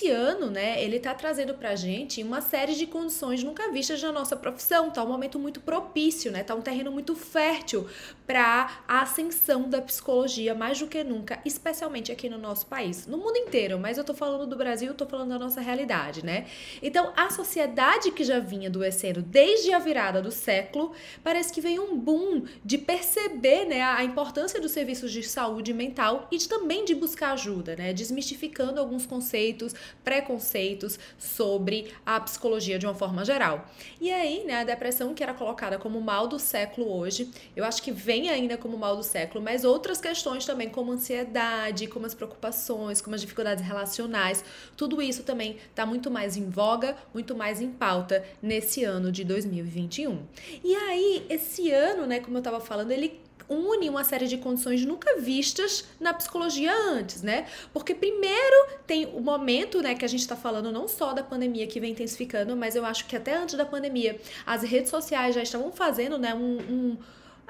esse ano, né, ele está trazendo para a gente uma série de condições nunca vistas na nossa profissão. Tá um momento muito propício, né? Tá um terreno muito fértil para a ascensão da psicologia mais do que nunca, especialmente aqui no nosso país, no mundo inteiro. Mas eu tô falando do Brasil, tô falando da nossa realidade, né? Então, a sociedade que já vinha adoecendo desde a virada do século, parece que vem um boom de perceber, né, a importância dos serviços de saúde mental e de, também de buscar ajuda, né? Desmistificando alguns conceitos preconceitos sobre a psicologia de uma forma geral. E aí, né, a depressão que era colocada como mal do século hoje, eu acho que vem ainda como mal do século, mas outras questões também, como ansiedade, como as preocupações, como as dificuldades relacionais, tudo isso também está muito mais em voga, muito mais em pauta nesse ano de 2021. E aí, esse ano, né, como eu estava falando, ele une uma série de condições nunca vistas na psicologia antes, né? Porque primeiro tem o momento, né, que a gente está falando não só da pandemia que vem intensificando, mas eu acho que até antes da pandemia as redes sociais já estavam fazendo, né, um, um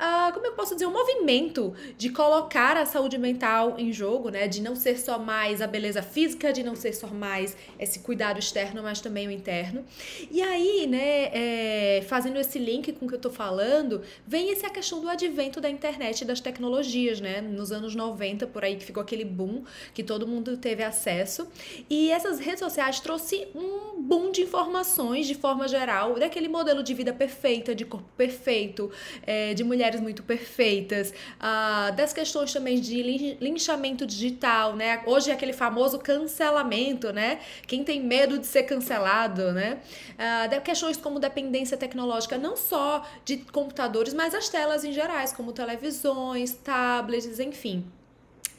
uh, como eu posso dizer, um movimento de colocar a saúde mental em jogo, né? De não ser só mais a beleza física, de não ser só mais esse cuidado externo, mas também o interno. E aí, né, é, fazendo esse link com o que eu tô falando, vem essa questão do advento da internet e das tecnologias, né? Nos anos 90, por aí, que ficou aquele boom, que todo mundo teve acesso. E essas redes sociais trouxe um boom de informações, de forma geral, daquele modelo de vida perfeita, de corpo perfeito, é, de mulher mulheres muito perfeitas, uh, das questões também de linchamento digital, né? Hoje é aquele famoso cancelamento, né? Quem tem medo de ser cancelado, né? Uh, questões como dependência tecnológica, não só de computadores, mas as telas em gerais, como televisões, tablets, enfim.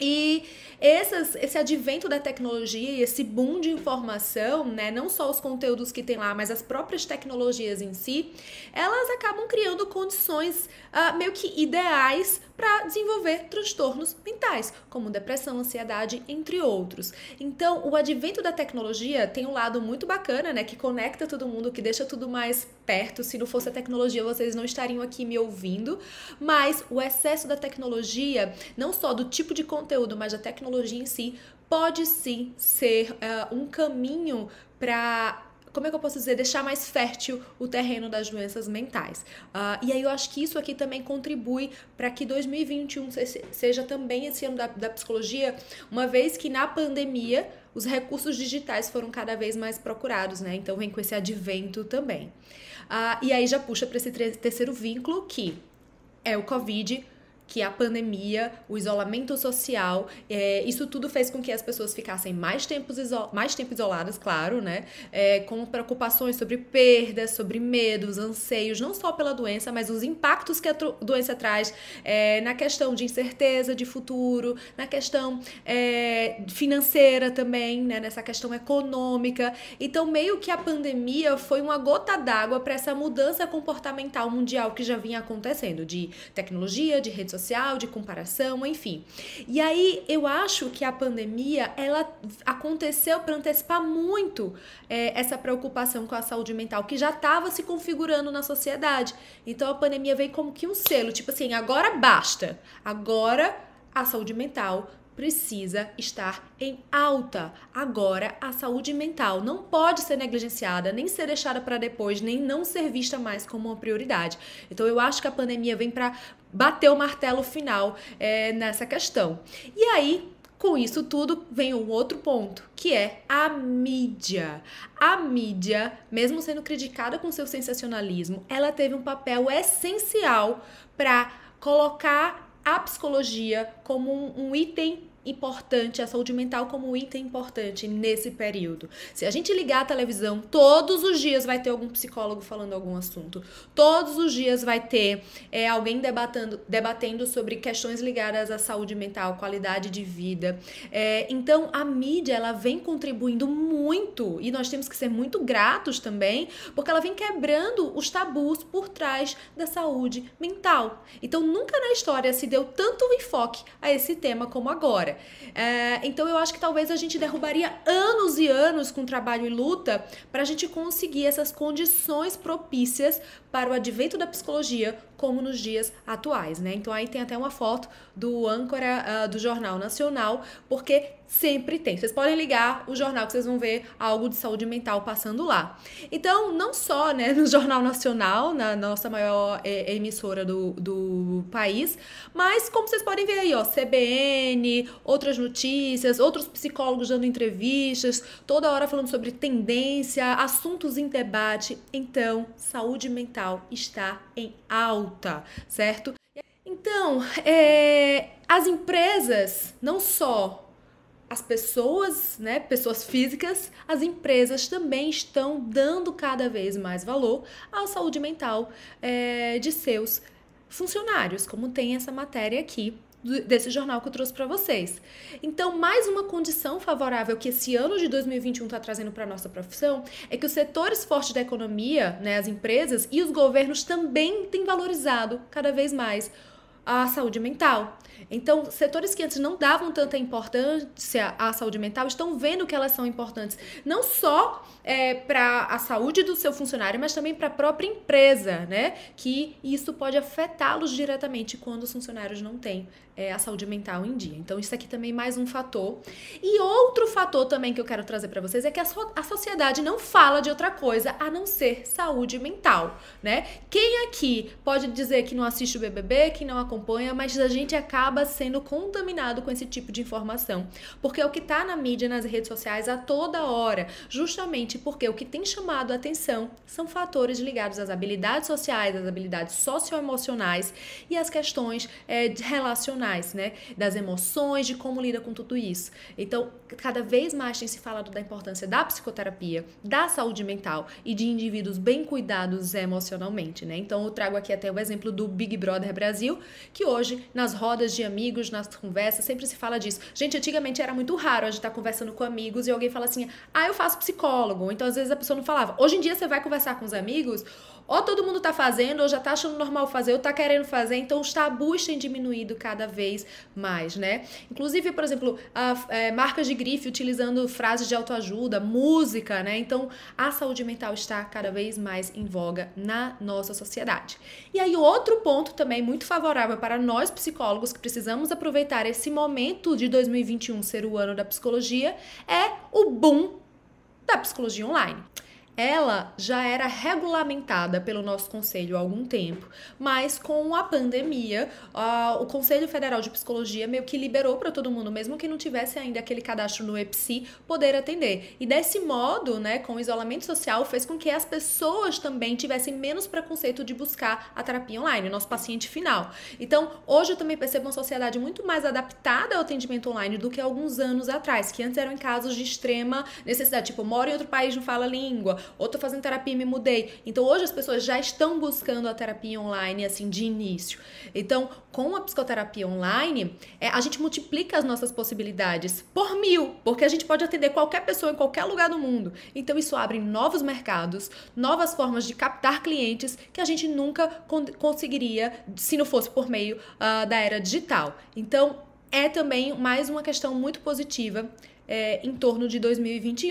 E essas, esse advento da tecnologia e esse boom de informação, né, não só os conteúdos que tem lá, mas as próprias tecnologias em si, elas acabam criando condições uh, meio que ideais para desenvolver transtornos mentais, como depressão, ansiedade, entre outros. Então, o advento da tecnologia tem um lado muito bacana, né, que conecta todo mundo, que deixa tudo mais perto. Se não fosse a tecnologia, vocês não estariam aqui me ouvindo, mas o excesso da tecnologia, não só do tipo de conteúdo, mas da tecnologia em si, pode sim ser uh, um caminho para como é que eu posso dizer, deixar mais fértil o terreno das doenças mentais. Uh, e aí eu acho que isso aqui também contribui para que 2021 seja também esse ano da, da psicologia, uma vez que na pandemia os recursos digitais foram cada vez mais procurados, né? Então vem com esse advento também. Uh, e aí já puxa para esse terceiro vínculo que é o Covid que a pandemia, o isolamento social, é, isso tudo fez com que as pessoas ficassem mais, tempos mais tempo isoladas, claro, né? É, com preocupações sobre perdas, sobre medos, anseios, não só pela doença, mas os impactos que a doença traz é, na questão de incerteza de futuro, na questão é, financeira também, né? Nessa questão econômica. Então, meio que a pandemia foi uma gota d'água para essa mudança comportamental mundial que já vinha acontecendo, de tecnologia, de redes sociais social, de comparação, enfim. E aí eu acho que a pandemia ela aconteceu para antecipar muito é, essa preocupação com a saúde mental que já estava se configurando na sociedade. Então a pandemia veio como que um selo, tipo assim, agora basta, agora a saúde mental precisa estar em alta. Agora, a saúde mental não pode ser negligenciada, nem ser deixada para depois, nem não ser vista mais como uma prioridade. Então, eu acho que a pandemia vem para bater o martelo final é, nessa questão. E aí, com isso tudo vem um outro ponto, que é a mídia. A mídia, mesmo sendo criticada com seu sensacionalismo, ela teve um papel essencial para colocar a psicologia como um, um item importante, a saúde mental como um item importante nesse período. Se a gente ligar a televisão, todos os dias vai ter algum psicólogo falando algum assunto. Todos os dias vai ter é, alguém debatendo, debatendo sobre questões ligadas à saúde mental, qualidade de vida. É, então, a mídia, ela vem contribuindo muito e nós temos que ser muito gratos também, porque ela vem quebrando os tabus por trás da saúde mental. Então, nunca na história se deu tanto enfoque a esse tema como agora. É, então eu acho que talvez a gente derrubaria anos e anos com trabalho e luta para a gente conseguir essas condições propícias para o advento da psicologia como nos dias atuais, né? Então aí tem até uma foto do âncora uh, do Jornal Nacional, porque sempre tem. Vocês podem ligar o jornal que vocês vão ver algo de saúde mental passando lá. Então, não só né, no Jornal Nacional, na nossa maior é, emissora do, do país, mas como vocês podem ver aí, ó, CBN, outras notícias, outros psicólogos dando entrevistas, toda hora falando sobre tendência, assuntos em debate. Então, saúde mental está em alta, certo? Então, é, as empresas, não só as pessoas, né, pessoas físicas, as empresas também estão dando cada vez mais valor à saúde mental é, de seus funcionários, como tem essa matéria aqui desse jornal que eu trouxe para vocês. Então, mais uma condição favorável que esse ano de 2021 está trazendo para nossa profissão é que os setores fortes da economia, né, as empresas e os governos também têm valorizado cada vez mais a saúde mental. Então, setores que antes não davam tanta importância à saúde mental estão vendo que elas são importantes, não só é, para a saúde do seu funcionário, mas também para a própria empresa, né? Que isso pode afetá-los diretamente quando os funcionários não têm é, a saúde mental em dia. Então, isso aqui também é mais um fator. E outro fator também que eu quero trazer para vocês é que a, so a sociedade não fala de outra coisa a não ser saúde mental, né? Quem aqui pode dizer que não assiste o BBB, que não acompanha, mas a gente acaba sendo contaminado com esse tipo de informação, porque é o que está na mídia, nas redes sociais a toda hora, justamente porque o que tem chamado a atenção são fatores ligados às habilidades sociais, às habilidades socioemocionais e às questões é, relacionais né? Das emoções, de como lida com tudo isso. Então, cada vez mais tem se falado da importância da psicoterapia, da saúde mental e de indivíduos bem cuidados emocionalmente, né? Então, eu trago aqui até o exemplo do Big Brother Brasil, que hoje, nas rodas de amigos, nas conversas, sempre se fala disso. Gente, antigamente era muito raro a gente estar tá conversando com amigos e alguém fala assim: ah, eu faço psicólogo. Então, às vezes a pessoa não falava. Hoje em dia, você vai conversar com os amigos, ou todo mundo tá fazendo, ou já tá achando normal fazer, ou tá querendo fazer, então os tabus têm diminuído cada vez mais, né? Inclusive, por exemplo, a, é, marcas de grife utilizando frases de autoajuda, música, né? Então, a saúde mental está cada vez mais em voga na nossa sociedade. E aí, outro ponto também muito favorável para nós psicólogos que precisamos aproveitar esse momento de 2021 ser o ano da psicologia é o boom da psicologia online ela já era regulamentada pelo nosso conselho há algum tempo, mas com a pandemia, uh, o Conselho Federal de Psicologia meio que liberou para todo mundo, mesmo que não tivesse ainda aquele cadastro no EPSI, poder atender. E desse modo, né, com o isolamento social, fez com que as pessoas também tivessem menos preconceito de buscar a terapia online, o nosso paciente final. Então, hoje eu também percebo uma sociedade muito mais adaptada ao atendimento online do que alguns anos atrás, que antes eram em casos de extrema necessidade, tipo, moro em outro país, não fala língua, ou tô fazendo terapia e me mudei. Então hoje as pessoas já estão buscando a terapia online assim de início. Então, com a psicoterapia online, é, a gente multiplica as nossas possibilidades por mil, porque a gente pode atender qualquer pessoa em qualquer lugar do mundo. Então isso abre novos mercados, novas formas de captar clientes que a gente nunca con conseguiria se não fosse por meio uh, da era digital. Então é também mais uma questão muito positiva é, em torno de 2021.